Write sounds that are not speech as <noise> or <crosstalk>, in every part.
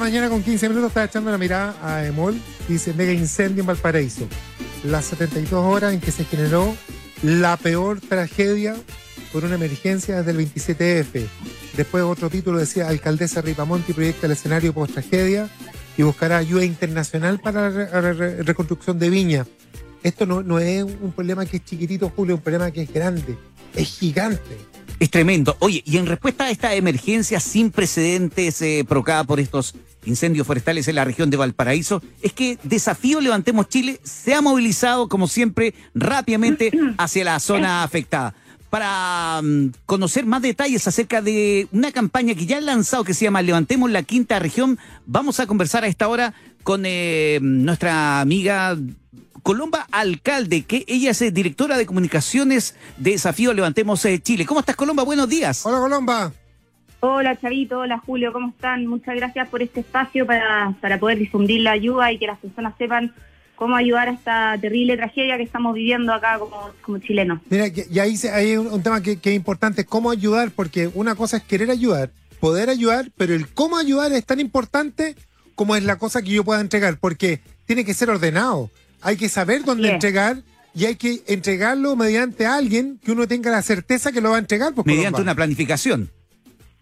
Mañana con 15 minutos está echando la mirada a Emol dice mega incendio en Valparaíso. Las 72 horas en que se generó la peor tragedia por una emergencia desde el 27F. Después otro título decía Alcaldesa Ripamonti proyecta el escenario post tragedia y buscará ayuda internacional para la reconstrucción de Viña. Esto no, no es un problema que es chiquitito, Julio, es un problema que es grande, es gigante. Es tremendo. Oye, y en respuesta a esta emergencia sin precedentes eh, provocada por estos incendios forestales en la región de Valparaíso, es que Desafío Levantemos Chile se ha movilizado, como siempre, rápidamente <clears throat> hacia la zona afectada. Para mm, conocer más detalles acerca de una campaña que ya han lanzado que se llama Levantemos la Quinta Región, vamos a conversar a esta hora con eh, nuestra amiga Colomba Alcalde, que ella es directora de comunicaciones de Desafío Levantemos eh, Chile. ¿Cómo estás, Colomba? Buenos días. Hola, Colomba. Hola Chavito, hola Julio, ¿cómo están? Muchas gracias por este espacio para, para poder difundir la ayuda y que las personas sepan cómo ayudar a esta terrible tragedia que estamos viviendo acá como, como chilenos. Mira, y ahí hay un, tema que, que, es importante, cómo ayudar, porque una cosa es querer ayudar, poder ayudar, pero el cómo ayudar es tan importante como es la cosa que yo pueda entregar, porque tiene que ser ordenado, hay que saber dónde entregar y hay que entregarlo mediante alguien que uno tenga la certeza que lo va a entregar. Pues, mediante una planificación.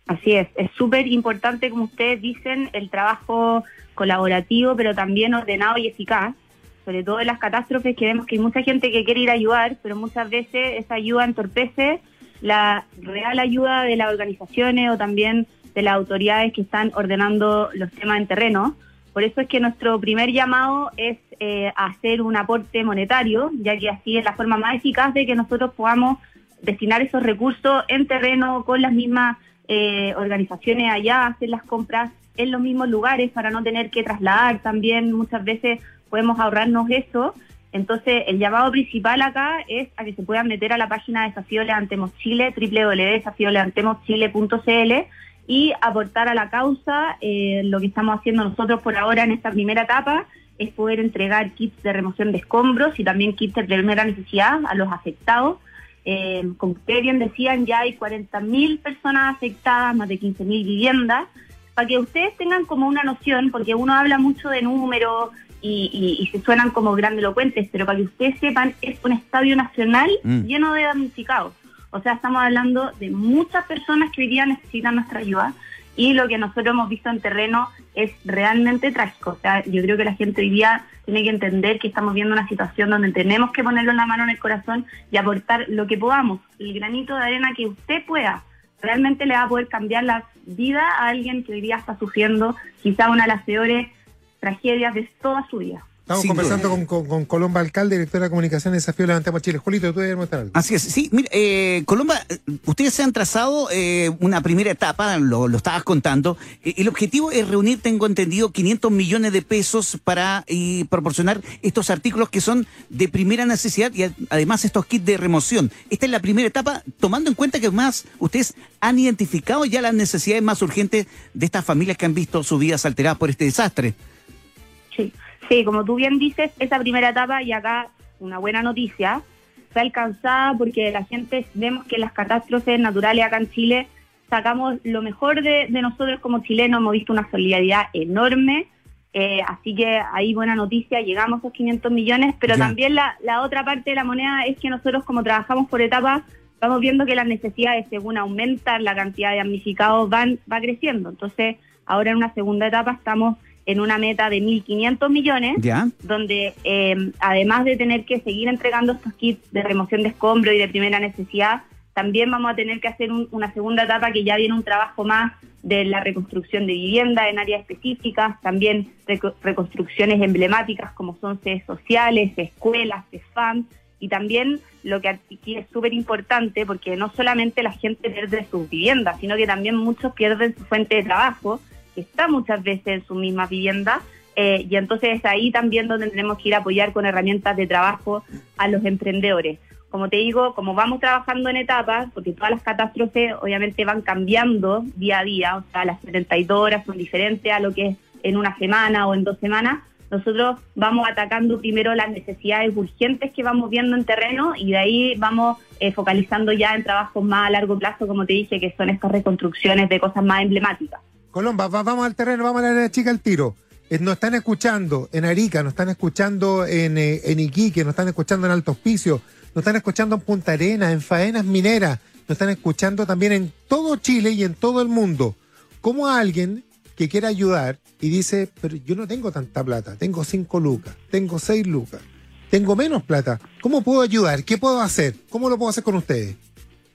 Así es, es súper importante, como ustedes dicen, el trabajo colaborativo, pero también ordenado y eficaz, sobre todo en las catástrofes, que vemos que hay mucha gente que quiere ir a ayudar, pero muchas veces esa ayuda entorpece la real ayuda de las organizaciones o también de las autoridades que están ordenando los temas en terreno. Por eso es que nuestro primer llamado es eh, hacer un aporte monetario, ya que así es la forma más eficaz de que nosotros podamos destinar esos recursos en terreno con las mismas eh, organizaciones allá hacer las compras en los mismos lugares para no tener que trasladar. También muchas veces podemos ahorrarnos eso. Entonces el llamado principal acá es a que se puedan meter a la página de Desafío Levantemos Chile www.desafiolevantemoschile.cl y aportar a la causa. Eh, lo que estamos haciendo nosotros por ahora en esta primera etapa es poder entregar kits de remoción de escombros y también kits de primera necesidad a los afectados eh, como ustedes bien decían, ya hay 40.000 personas afectadas, más de 15.000 viviendas, para que ustedes tengan como una noción, porque uno habla mucho de números y, se suenan como grandilocuentes, pero para que ustedes sepan, es un estadio nacional mm. lleno de damnificados. O sea, estamos hablando de muchas personas que hoy día necesitan nuestra ayuda y lo que nosotros hemos visto en terreno es realmente trágico. O sea, yo creo que la gente hoy día tiene que entender que estamos viendo una situación donde tenemos que ponerlo en la mano en el corazón y aportar lo que podamos, el granito de arena que usted pueda. Realmente le va a poder cambiar la vida a alguien que hoy día está sufriendo quizá una de las peores tragedias de toda su vida. Estamos conversando con, con, Colomba Alcalde, directora de comunicación de Desafío Levantemos Chile. Julito, tú debes mostrar algo. Así es, sí, mire, eh, Colomba, ustedes se han trazado eh, una primera etapa, lo, lo estabas contando. Eh, el objetivo es reunir, tengo entendido, 500 millones de pesos para proporcionar estos artículos que son de primera necesidad y además estos kits de remoción. Esta es la primera etapa, tomando en cuenta que más ustedes han identificado ya las necesidades más urgentes de estas familias que han visto sus vidas alteradas por este desastre. Sí. Sí, como tú bien dices, esa primera etapa y acá una buena noticia fue alcanzada porque la gente vemos que las catástrofes naturales acá en Chile sacamos lo mejor de, nosotros como chilenos, hemos visto una solidaridad enorme, eh, así que ahí buena noticia, llegamos a esos 500 millones, pero también la, la otra parte de la moneda es que nosotros como trabajamos por etapas, vamos viendo que las necesidades según aumentan la cantidad de damnificados van va creciendo, entonces ahora en una segunda etapa estamos en una meta de 1.500 millones, donde eh, además de tener que seguir entregando estos kits de remoción de escombros y de primera necesidad, también vamos a tener que hacer una segunda etapa que ya viene un trabajo más de la reconstrucción de vivienda en áreas específicas, también reconstrucciones emblemáticas como son sedes sociales, escuelas, FAM, y también lo que aquí es súper importante, porque no solamente la gente pierde sus viviendas, sino que también muchos pierden su fuente de trabajo, está muchas veces en su misma vivienda. Eh, y entonces es ahí también donde tenemos que ir a apoyar con herramientas de trabajo a los emprendedores. Como te digo, como vamos trabajando en etapas, porque todas las catástrofes obviamente van cambiando día a día, o sea, las 72 horas son diferentes a lo que es en una semana o en dos semanas, nosotros vamos atacando primero las necesidades urgentes que vamos viendo en terreno y de ahí vamos eh, focalizando ya en trabajos más a largo plazo, como te dije, que son estas reconstrucciones de cosas más emblemáticas. Colomba, vamos al terreno, vamos a la chica al tiro. Eh, nos están escuchando en Arica, nos están escuchando en, eh, en Iquique, nos están escuchando en Alto Hospicio, nos están escuchando en Punta Arenas, en Faenas Mineras, nos están escuchando también en todo Chile y en todo el mundo. ¿Cómo alguien que quiera ayudar y dice, pero yo no tengo tanta plata, tengo cinco lucas, tengo seis lucas, tengo menos plata, ¿cómo puedo ayudar? ¿Qué puedo hacer? ¿Cómo lo puedo hacer con ustedes?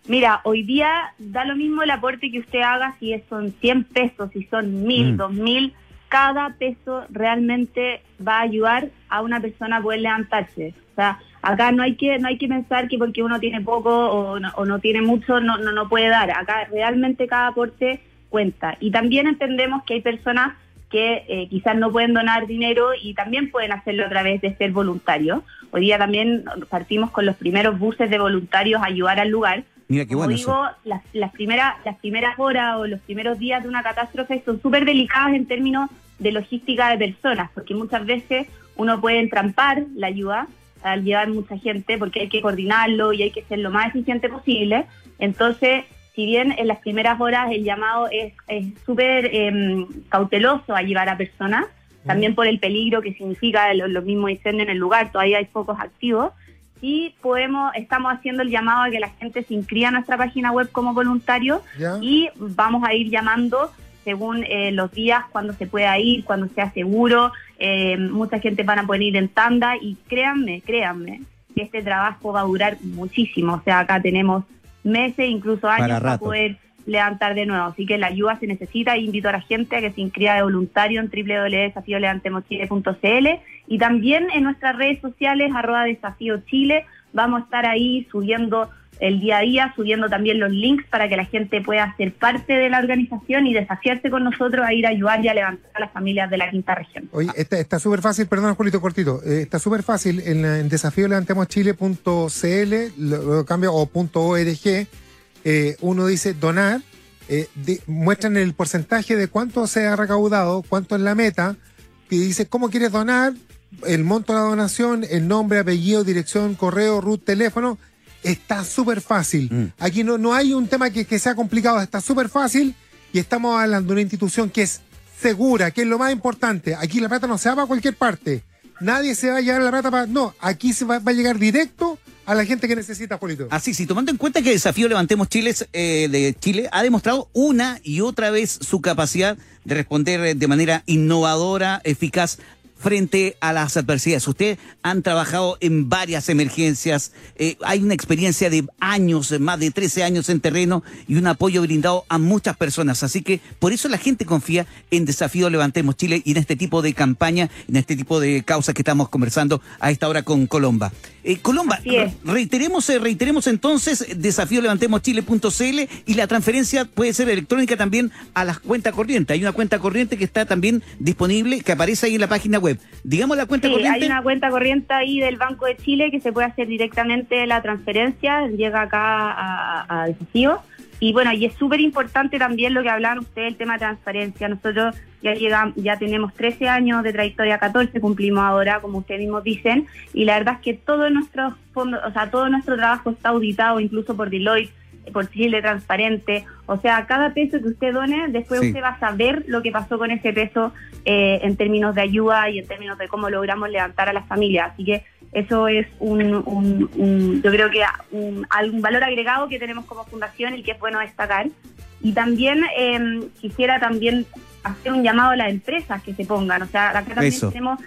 Mira, hoy día da lo mismo el aporte que usted haga si son 100 pesos, si son mil, Mm. dos mil, cada peso realmente va a ayudar a una persona a poder levantarse. O sea, acá no hay que no hay que pensar que porque uno tiene poco o no, o no tiene mucho no, no no puede dar. Acá realmente cada aporte cuenta. Y también entendemos que hay personas que eh, quizás no pueden donar dinero y también pueden hacerlo a través de ser voluntarios. Hoy día también partimos con los primeros buses de voluntarios a ayudar al lugar. Mira qué Como bueno digo, eso. las, las, primeras, las primeras horas o los primeros días de una catástrofe son súper delicadas en términos de logística de personas, porque muchas veces uno puede entrampar la ayuda al llevar mucha gente, porque hay que coordinarlo y hay que ser lo más eficiente posible. Entonces, si bien en las primeras horas el llamado es es súper eh, cauteloso a llevar a personas, también por el peligro que significa los, los mismos incendios en el lugar, todavía hay focos activos, y podemos, estamos haciendo el llamado a que la gente se inscriba a nuestra página web como voluntario ¿Ya? y vamos a ir llamando según eh, los días, cuando se pueda ir, cuando sea seguro. Eh, mucha gente van a poder ir en tanda y créanme, créanme, que este trabajo va a durar muchísimo. O sea, acá tenemos meses, incluso años Para poder levantar de nuevo. Así que la ayuda se necesita y invito a la gente a que se inscriba de voluntario en www.desafiolevantemoschile.cl y también en nuestras redes sociales, arroba desafío Chile. Vamos a estar ahí subiendo el día a día, subiendo también los links para que la gente pueda ser parte de la organización y desafiarse con nosotros a ir a ayudar y a levantar a las familias de la quinta región. Oye, está súper fácil, perdón, Julito, cortito. eh, está súper fácil en, en desafío levantemoschile.cl, lo, lo cambio, o punto .org. eh, uno dice donar, eh, de- muestran el porcentaje de cuánto se ha recaudado, cuánto es la meta, y dice cómo quieres donar, el monto de la donación, el nombre, apellido, dirección, correo, root, teléfono. Está súper fácil. Mm. Aquí no, no hay un tema que, que sea complicado, está súper fácil y estamos hablando de una institución que es segura, que es lo más importante. Aquí la plata no se va para cualquier parte. Nadie se va a llevar la plata para... No, aquí se va, va a llegar directo a la gente que necesita, Polito. Así, sí, tomando en cuenta que el desafío Levantemos Chile, eh, de Chile ha demostrado una y otra vez su capacidad de responder eh, de manera innovadora, eficaz frente a las adversidades. Ustedes han trabajado en varias emergencias, eh, hay una experiencia de años, eh, más de 13 años en terreno y un apoyo brindado a muchas personas. Así que por eso la gente confía en Desafío Levantemos Chile y en este tipo de campaña, en este tipo de causas que estamos conversando a esta hora con Colomba. Eh, Colomba, reiteremos, reiteremos entonces desafío levantemoschile.cl y la transferencia puede ser electrónica también a las cuentas corrientes. Hay una cuenta corriente que está también disponible, que aparece ahí en la página web. Digamos la cuenta Sí, corriente. hay una cuenta corriente ahí del Banco de Chile que se puede hacer directamente la transferencia, llega acá a, a desafío. Y bueno, y es súper importante también lo que hablaban ustedes, el tema de transparencia. Nosotros ya llegamos, ya tenemos 13 años de trayectoria, 14 cumplimos ahora, como ustedes mismos dicen, y la verdad es que todo nuestro fondo, o sea, todo nuestro trabajo está auditado incluso por Deloitte, por Chile Transparente. O sea, cada peso que usted done, después Sí. usted va a saber lo que pasó con ese peso eh, en términos de ayuda y en términos de cómo logramos levantar a las familias. Así que eso es un, un- un- yo creo que un, algún valor agregado que tenemos como fundación y que es bueno destacar. Y también eh, quisiera también hacer un llamado a las empresas que se pongan. O sea, acá también Eso. tenemos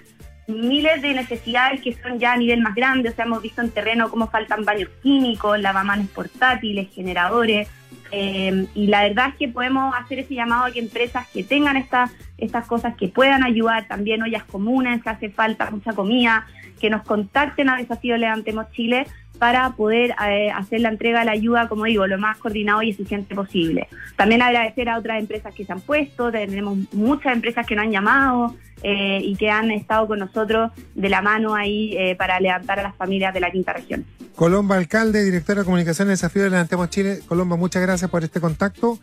miles de necesidades que son ya a nivel más grande. O sea, hemos visto en terreno cómo faltan baños químicos, lavamanos portátiles, generadores. eh, y la verdad es que podemos hacer ese llamado a que empresas que tengan estas estas cosas que puedan ayudar, también ollas comunes, que hace falta mucha comida, que nos contacten a Desafío Levantemos Chile para poder eh, hacer la entrega de la ayuda, como digo, lo más coordinado y eficiente posible. También agradecer a otras empresas que se han puesto, tenemos muchas empresas que nos han llamado eh, y que han estado con nosotros de la mano ahí eh, para levantar a las familias de la quinta región. Colomba, alcalde, directora de comunicación de Desafío de Levantemos Chile. Colomba, muchas gracias por este contacto.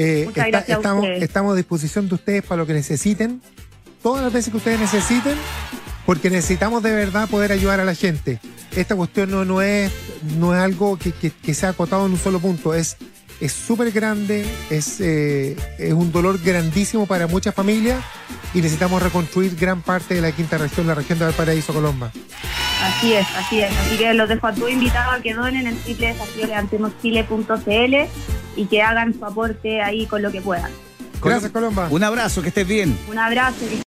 Eh, Muchas gracias a estamos, estamos a disposición de ustedes para lo que necesiten, todas las veces que ustedes necesiten, porque necesitamos de verdad poder ayudar a la gente. Esta cuestión no, no, es, no es algo que, que- que sea acotado en un solo punto, es es súper grande, es, eh, es un dolor grandísimo para muchas familias y necesitamos reconstruir gran parte de la quinta región, la región de Valparaíso, Colomba. Así es, así es. Así que los dejo a todos invitados a que donen en levantemoschile.cl y que hagan su aporte ahí con lo que puedan. Gracias, Colomba. Un abrazo, que estés bien. Un abrazo. que